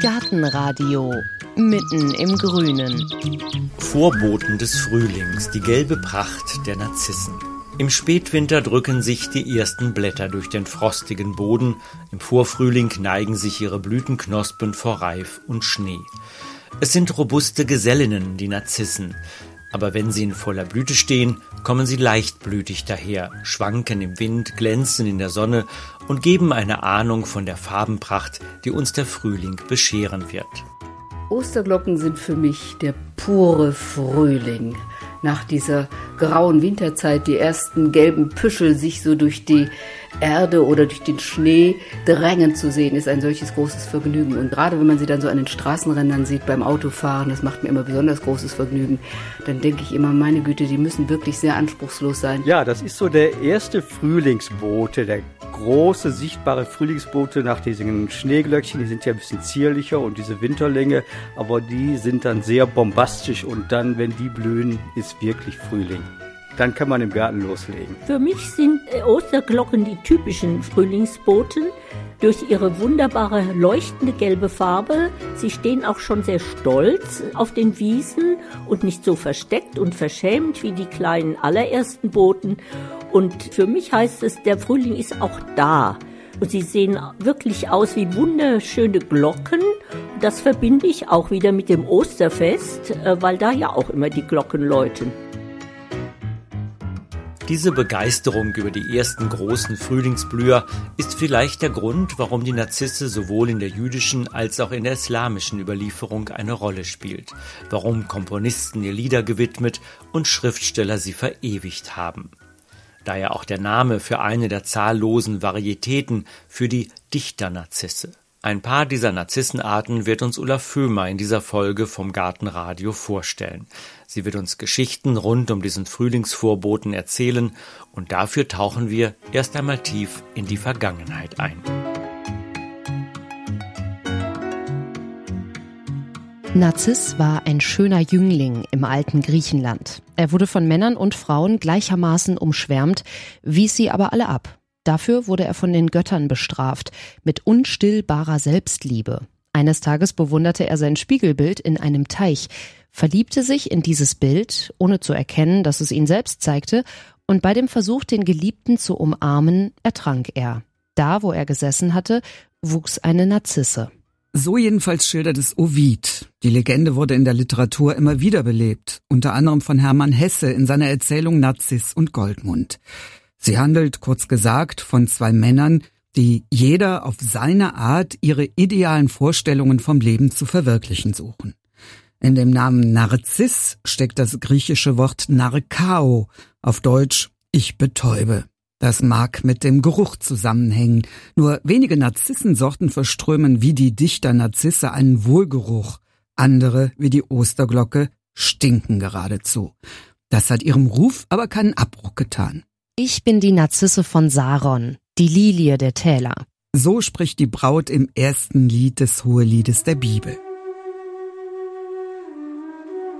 Gartenradio mitten im Grünen. Vorboten des Frühlings, die gelbe Pracht der Narzissen. Im Spätwinter drücken sich die ersten Blätter durch den frostigen Boden, im Vorfrühling neigen sich ihre Blütenknospen vor Reif und Schnee. Es sind robuste Gesellinnen, die Narzissen, aber wenn sie in voller Blüte stehen, kommen sie leichtblütig daher, schwanken im Wind, glänzen in der Sonne und geben eine Ahnung von der Farbenpracht, die uns der Frühling bescheren wird. Osterglocken sind für mich der pure Frühling. Nach dieser grauen Winterzeit die ersten gelben Püschel sich so durch die Erde oder durch den Schnee drängen zu sehen, ist ein solches großes Vergnügen. Und gerade wenn man sie dann so an den Straßenrändern sieht beim Autofahren, das macht mir immer besonders großes Vergnügen, dann denke ich immer, meine Güte, die müssen wirklich sehr anspruchslos sein. Ja, das ist so der erste Frühlingsbote, der große sichtbare Frühlingsbote nach diesen Schneeglöckchen. Die sind ja ein bisschen zierlicher und diese Winterlänge, aber die sind dann sehr bombastisch und dann, wenn die blühen, ist wirklich Frühling dann kann man im Garten loslegen. Für mich sind äh, Osterglocken die typischen Frühlingsboten. Durch ihre wunderbare leuchtende gelbe Farbe. Sie stehen auch schon sehr stolz auf den Wiesen und nicht so versteckt und verschämt wie die kleinen allerersten Boten. Und für mich heißt es, der Frühling ist auch da. Und sie sehen wirklich aus wie wunderschöne Glocken. Das verbinde ich auch wieder mit dem Osterfest, äh, weil da ja auch immer die Glocken läuten. Diese Begeisterung über die ersten großen Frühlingsblüher ist vielleicht der Grund, warum die Narzisse sowohl in der jüdischen als auch in der islamischen Überlieferung eine Rolle spielt, warum Komponisten ihr Lieder gewidmet und Schriftsteller sie verewigt haben. Daher auch der Name für eine der zahllosen Varietäten für die Dichternarzisse. Ein paar dieser Narzissenarten wird uns Ulla Föhmer in dieser Folge vom Gartenradio vorstellen. Sie wird uns Geschichten rund um diesen Frühlingsvorboten erzählen und dafür tauchen wir erst einmal tief in die Vergangenheit ein. Narziss war ein schöner Jüngling im alten Griechenland. Er wurde von Männern und Frauen gleichermaßen umschwärmt, wies sie aber alle ab. Dafür wurde er von den Göttern bestraft, mit unstillbarer Selbstliebe. Eines Tages bewunderte er sein Spiegelbild in einem Teich, verliebte sich in dieses Bild, ohne zu erkennen, dass es ihn selbst zeigte, und bei dem Versuch, den Geliebten zu umarmen, ertrank er. Da, wo er gesessen hatte, wuchs eine Narzisse. So jedenfalls schildert es Ovid. Die Legende wurde in der Literatur immer wieder belebt, unter anderem von Hermann Hesse in seiner Erzählung Narziss und Goldmund. Sie handelt, kurz gesagt, von zwei Männern, die jeder auf seine Art ihre idealen Vorstellungen vom Leben zu verwirklichen suchen. In dem Namen Narziss steckt das griechische Wort Narkao, auf Deutsch ich betäube. Das mag mit dem Geruch zusammenhängen. Nur wenige Narzissensorten verströmen wie die Dichter Narzisse einen Wohlgeruch. Andere, wie die Osterglocke, stinken geradezu. Das hat ihrem Ruf aber keinen Abbruch getan. Ich bin die Narzisse von Saron, die Lilie der Täler. So spricht die Braut im ersten Lied des Hoheliedes der Bibel.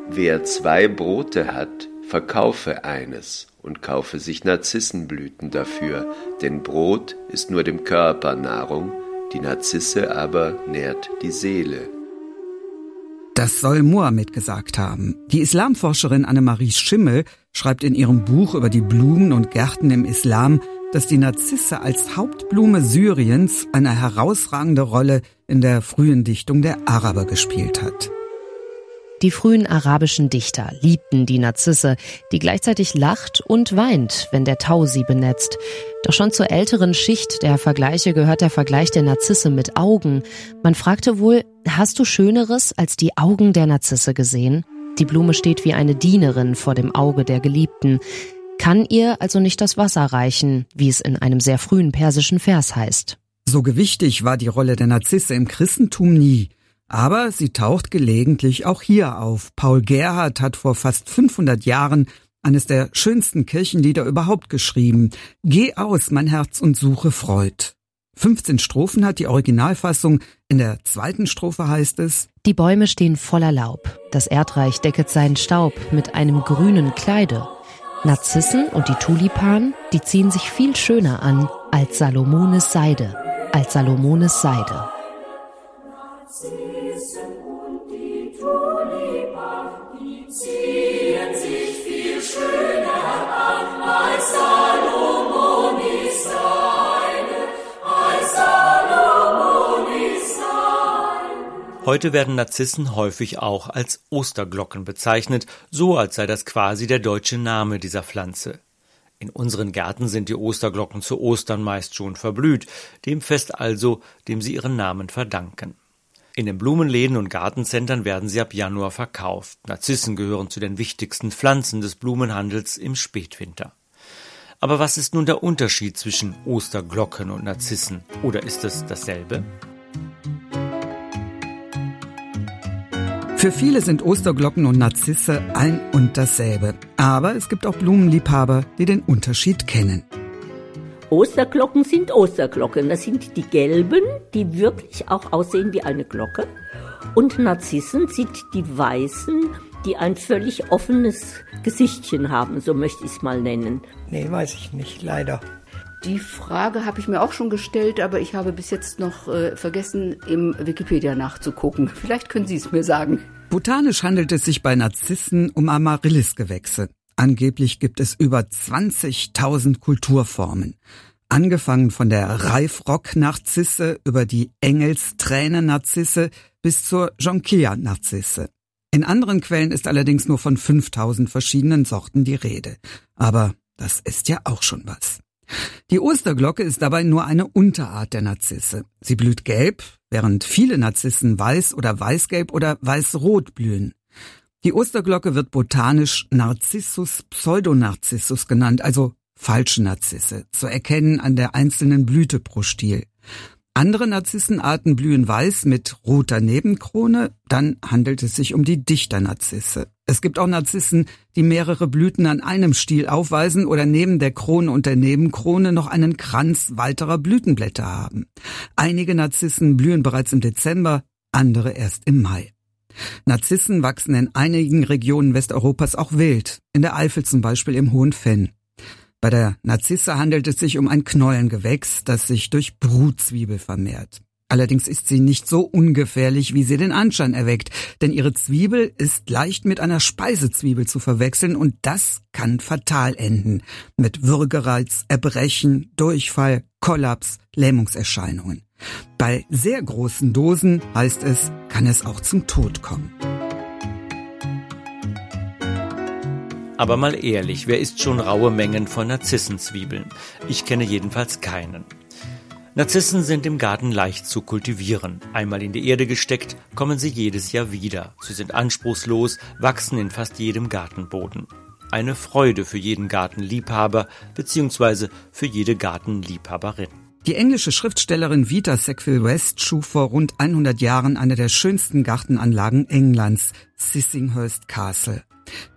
Wer zwei Brote hat, verkaufe eines und kaufe sich Narzissenblüten dafür, denn Brot ist nur dem Körper Nahrung, die Narzisse aber nährt die Seele. Das soll Mohammed gesagt haben. Die Islamforscherin Annemarie Schimmel schreibt in ihrem Buch über die Blumen und Gärten im Islam, dass die Narzisse als Hauptblume Syriens eine herausragende Rolle in der frühen Dichtung der Araber gespielt hat. Die frühen arabischen Dichter liebten die Narzisse, die gleichzeitig lacht und weint, wenn der Tau sie benetzt. Doch schon zur älteren Schicht der Vergleiche gehört der Vergleich der Narzisse mit Augen. Man fragte wohl, hast du Schöneres als die Augen der Narzisse gesehen? Die Blume steht wie eine Dienerin vor dem Auge der Geliebten, kann ihr also nicht das Wasser reichen, wie es in einem sehr frühen persischen Vers heißt. So gewichtig war die Rolle der Narzisse im Christentum nie. Aber sie taucht gelegentlich auch hier auf. Paul Gerhardt hat vor fast 500 Jahren eines der schönsten Kirchenlieder überhaupt geschrieben. Geh aus, mein Herz, und suche Freud. 15 Strophen hat die Originalfassung. In der zweiten Strophe heißt es Die Bäume stehen voller Laub. Das Erdreich decket seinen Staub mit einem grünen Kleide. Narzissen und die Tulipan, die ziehen sich viel schöner an als Salomones Seide. als Salomones Seide. Heute werden Narzissen häufig auch als Osterglocken bezeichnet, so als sei das quasi der deutsche Name dieser Pflanze. In unseren Gärten sind die Osterglocken zu Ostern meist schon verblüht, dem Fest also, dem sie ihren Namen verdanken. In den Blumenläden und Gartencentern werden sie ab Januar verkauft. Narzissen gehören zu den wichtigsten Pflanzen des Blumenhandels im Spätwinter. Aber was ist nun der Unterschied zwischen Osterglocken und Narzissen? Oder ist es dasselbe? Für viele sind Osterglocken und Narzisse ein und dasselbe. Aber es gibt auch Blumenliebhaber, die den Unterschied kennen. Osterglocken sind Osterglocken. Das sind die gelben, die wirklich auch aussehen wie eine Glocke. Und Narzissen sind die weißen, die ein völlig offenes Gesichtchen haben, so möchte ich es mal nennen. Nee, weiß ich nicht, leider. Die Frage habe ich mir auch schon gestellt, aber ich habe bis jetzt noch äh, vergessen, im Wikipedia nachzugucken. Vielleicht können Sie es mir sagen. Botanisch handelt es sich bei Narzissen um Amaryllisgewächse. Angeblich gibt es über 20.000 Kulturformen. Angefangen von der Reifrock-Narzisse über die Engelsträne-Narzisse bis zur Jonquilla-Narzisse. In anderen Quellen ist allerdings nur von 5000 verschiedenen Sorten die Rede. Aber das ist ja auch schon was. Die Osterglocke ist dabei nur eine Unterart der Narzisse. Sie blüht gelb, während viele Narzissen weiß oder weißgelb oder weißrot blühen. Die Osterglocke wird botanisch Narcissus pseudonarcissus genannt, also falsche Narzisse, zu erkennen an der einzelnen Blüte pro Stiel. Andere Narzissenarten blühen weiß mit roter Nebenkrone, dann handelt es sich um die Dichternarzisse. Es gibt auch Narzissen, die mehrere Blüten an einem Stiel aufweisen oder neben der Krone und der Nebenkrone noch einen Kranz weiterer Blütenblätter haben. Einige Narzissen blühen bereits im Dezember, andere erst im Mai. Narzissen wachsen in einigen Regionen Westeuropas auch wild, in der Eifel zum Beispiel im Hohen Fenn. Bei der Narzisse handelt es sich um ein Knollengewächs, das sich durch Brutzwiebel vermehrt. Allerdings ist sie nicht so ungefährlich, wie sie den Anschein erweckt, denn ihre Zwiebel ist leicht mit einer Speisezwiebel zu verwechseln und das kann fatal enden. Mit Würgereiz, Erbrechen, Durchfall, Kollaps, Lähmungserscheinungen. Bei sehr großen Dosen heißt es, kann es auch zum Tod kommen. Aber mal ehrlich, wer isst schon raue Mengen von Narzissenzwiebeln? Ich kenne jedenfalls keinen. Narzissen sind im Garten leicht zu kultivieren. Einmal in die Erde gesteckt, kommen sie jedes Jahr wieder. Sie sind anspruchslos, wachsen in fast jedem Gartenboden. Eine Freude für jeden Gartenliebhaber bzw. für jede Gartenliebhaberin. Die englische Schriftstellerin Vita Sackville West schuf vor rund 100 Jahren eine der schönsten Gartenanlagen Englands, Sissinghurst Castle.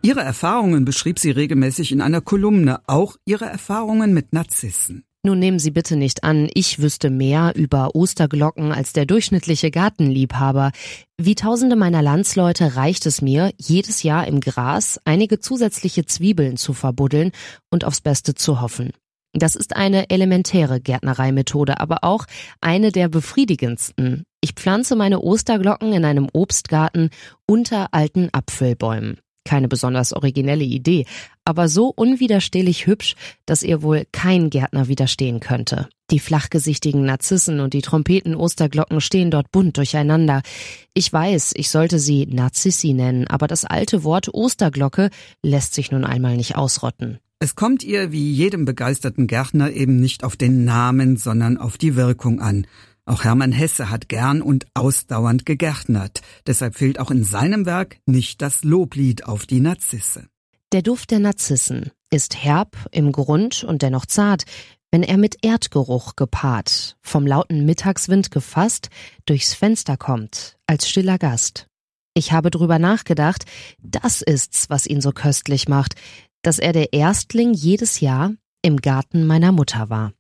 Ihre Erfahrungen beschrieb sie regelmäßig in einer Kolumne, auch ihre Erfahrungen mit Narzissen. Nun nehmen Sie bitte nicht an, ich wüsste mehr über Osterglocken als der durchschnittliche Gartenliebhaber. Wie tausende meiner Landsleute reicht es mir, jedes Jahr im Gras einige zusätzliche Zwiebeln zu verbuddeln und aufs Beste zu hoffen. Das ist eine elementäre Gärtnereimethode, aber auch eine der befriedigendsten. Ich pflanze meine Osterglocken in einem Obstgarten unter alten Apfelbäumen. Keine besonders originelle Idee, aber so unwiderstehlich hübsch, dass ihr wohl kein Gärtner widerstehen könnte. Die flachgesichtigen Narzissen und die Trompeten-Osterglocken stehen dort bunt durcheinander. Ich weiß, ich sollte sie Narzissi nennen, aber das alte Wort Osterglocke lässt sich nun einmal nicht ausrotten. Es kommt ihr wie jedem begeisterten Gärtner eben nicht auf den Namen, sondern auf die Wirkung an. Auch Hermann Hesse hat gern und ausdauernd gegärtnert. Deshalb fehlt auch in seinem Werk nicht das Loblied auf die Narzisse. Der Duft der Narzissen ist herb im Grund und dennoch zart, wenn er mit Erdgeruch gepaart, vom lauten Mittagswind gefasst, durchs Fenster kommt, als stiller Gast. Ich habe drüber nachgedacht, das ist's, was ihn so köstlich macht, dass er der Erstling jedes Jahr im Garten meiner Mutter war.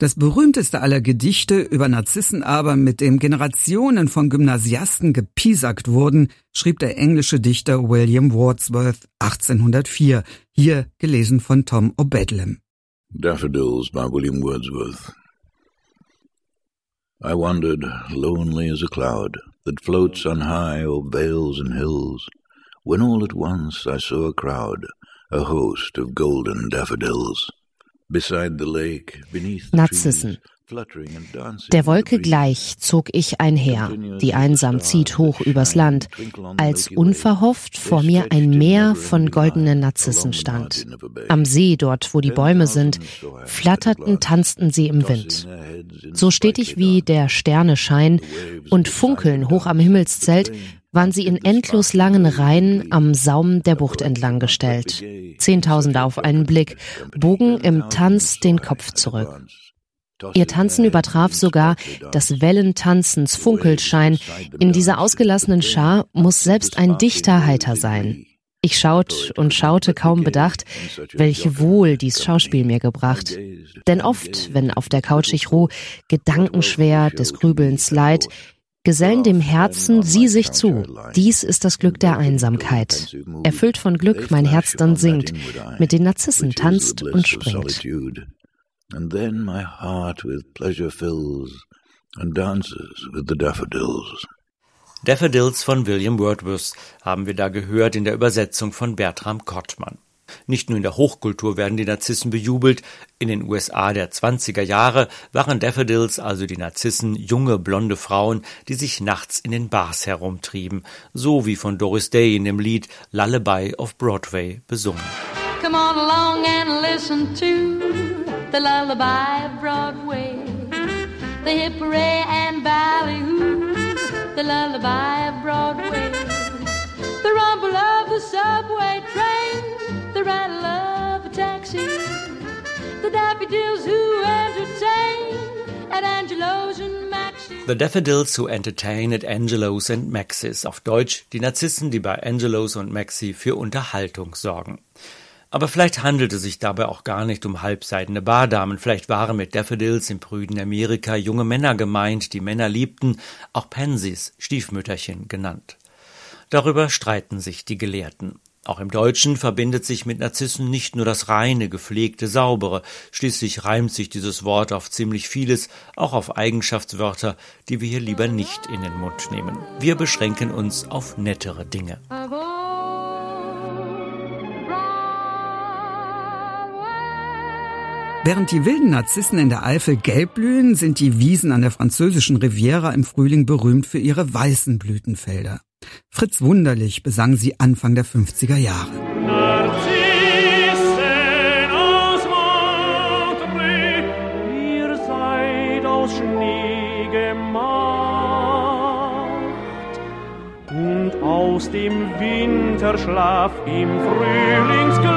Das berühmteste aller Gedichte über Narzissen aber, mit dem Generationen von Gymnasiasten gepiesackt wurden, schrieb der englische Dichter William Wordsworth 1804, hier gelesen von Tom O'Bedlam. Daffodils by William Wordsworth I wandered lonely as a cloud that floats on high o'er vales and hills, when all at once I saw a crowd, a host of golden daffodils. Narzissen. Der Wolke gleich zog ich einher, die einsam zieht hoch übers Land, als unverhofft vor mir ein Meer von goldenen Narzissen stand. Am See, dort wo die Bäume sind, flatterten, tanzten sie im Wind. So stetig wie der Sterne Schein und funkeln hoch am Himmelszelt, waren sie in endlos langen Reihen am Saum der Bucht entlang gestellt. Zehntausende auf einen Blick, bogen im Tanz den Kopf zurück. Ihr Tanzen übertraf sogar das Wellen Tanzens Funkelschein. In dieser ausgelassenen Schar muss selbst ein Dichter heiter sein. Ich schaut und schaute kaum bedacht, welche Wohl dies Schauspiel mir gebracht. Denn oft, wenn auf der Couch ich ruh, gedankenschwer des Grübelns Leid, gesellen dem Herzen sie sich zu. Dies ist das Glück der Einsamkeit. Erfüllt von Glück mein Herz dann singt, mit den Narzissen tanzt und springt. and then my heart with pleasure fills and dances with the daffodils. Daffodils von William Wordsworth haben wir da gehört in der Übersetzung von Bertram Kottmann. Nicht nur in der Hochkultur werden die Narzissen bejubelt, in den USA der 20er Jahre waren Daffodils, also die Narzissen, junge blonde Frauen, die sich nachts in den Bars herumtrieben, so wie von Doris Day in dem Lied Lullaby of Broadway besungen. Come on along and listen to the lullaby of Broadway, the hip hooray and ballyhoo, the lullaby the daffodils who entertain at Angelo's and Maxis. The Daffodils who entertain at Angelo's and Maxis, auf Deutsch die Narzissen, die bei Angelo's und Maxi für Unterhaltung sorgen. Aber vielleicht handelte es sich dabei auch gar nicht um halbseidene Bardamen, vielleicht waren mit Daffodils im prüden Amerika junge Männer gemeint, die Männer liebten, auch Pansies, Stiefmütterchen genannt. Darüber streiten sich die Gelehrten. Auch im Deutschen verbindet sich mit Narzissen nicht nur das reine, gepflegte, saubere, schließlich reimt sich dieses Wort auf ziemlich vieles, auch auf Eigenschaftswörter, die wir hier lieber nicht in den Mund nehmen. Wir beschränken uns auf nettere Dinge. Während die wilden Narzissen in der Eifel gelb blühen, sind die Wiesen an der französischen Riviera im Frühling berühmt für ihre weißen Blütenfelder. Fritz Wunderlich besang sie Anfang der 50er Jahre. aus dem Winterschlaf im Frühlingsglanz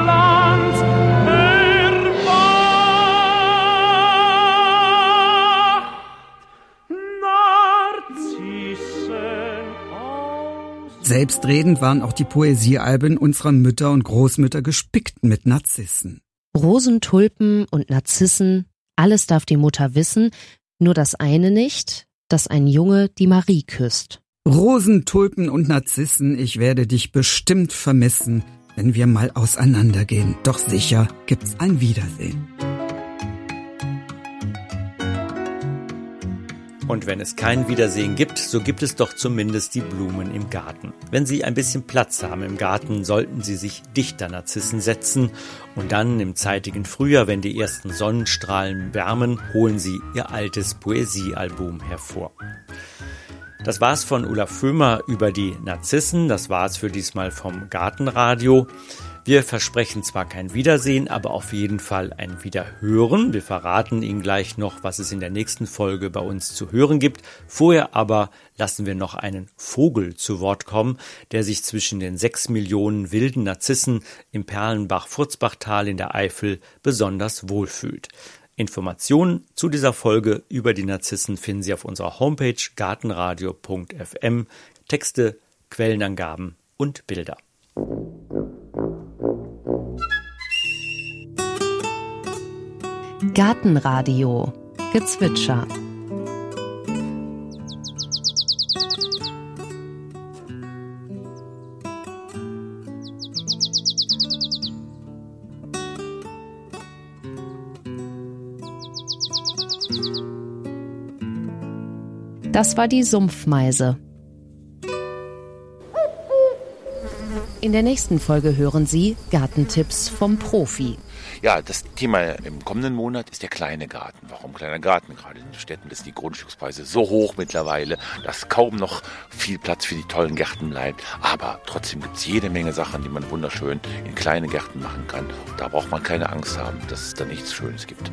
Selbstredend waren auch die Poesiealben unserer Mütter und Großmütter gespickt mit Narzissen. Rosen, Tulpen und Narzissen, alles darf die Mutter wissen, nur das eine nicht, dass ein Junge die Marie küsst. Rosen, Tulpen und Narzissen, ich werde dich bestimmt vermissen, wenn wir mal auseinandergehen. Doch sicher gibt's ein Wiedersehen. Und wenn es kein Wiedersehen gibt, so gibt es doch zumindest die Blumen im Garten. Wenn Sie ein bisschen Platz haben im Garten, sollten Sie sich dichter Narzissen setzen und dann im zeitigen Frühjahr, wenn die ersten Sonnenstrahlen wärmen, holen Sie Ihr altes Poesiealbum hervor. Das war's von Ulla Föhmer über die Narzissen. Das war's für diesmal vom Gartenradio. Wir versprechen zwar kein Wiedersehen, aber auf jeden Fall ein Wiederhören. Wir verraten Ihnen gleich noch, was es in der nächsten Folge bei uns zu hören gibt. Vorher aber lassen wir noch einen Vogel zu Wort kommen, der sich zwischen den sechs Millionen wilden Narzissen im Perlenbach-Furzbachtal in der Eifel besonders wohlfühlt. Informationen zu dieser Folge über die Narzissen finden Sie auf unserer Homepage gartenradio.fm. Texte, Quellenangaben und Bilder. Gartenradio Gezwitscher Das war die Sumpfmeise. In der nächsten Folge hören Sie Gartentipps vom Profi. Ja, das Thema im kommenden Monat ist der kleine Garten. Warum kleiner Garten? Gerade in den Städten sind die Grundstückspreise so hoch mittlerweile, dass kaum noch viel Platz für die tollen Gärten bleibt. Aber trotzdem gibt es jede Menge Sachen, die man wunderschön in kleine Gärten machen kann. Da braucht man keine Angst haben, dass es da nichts Schönes gibt.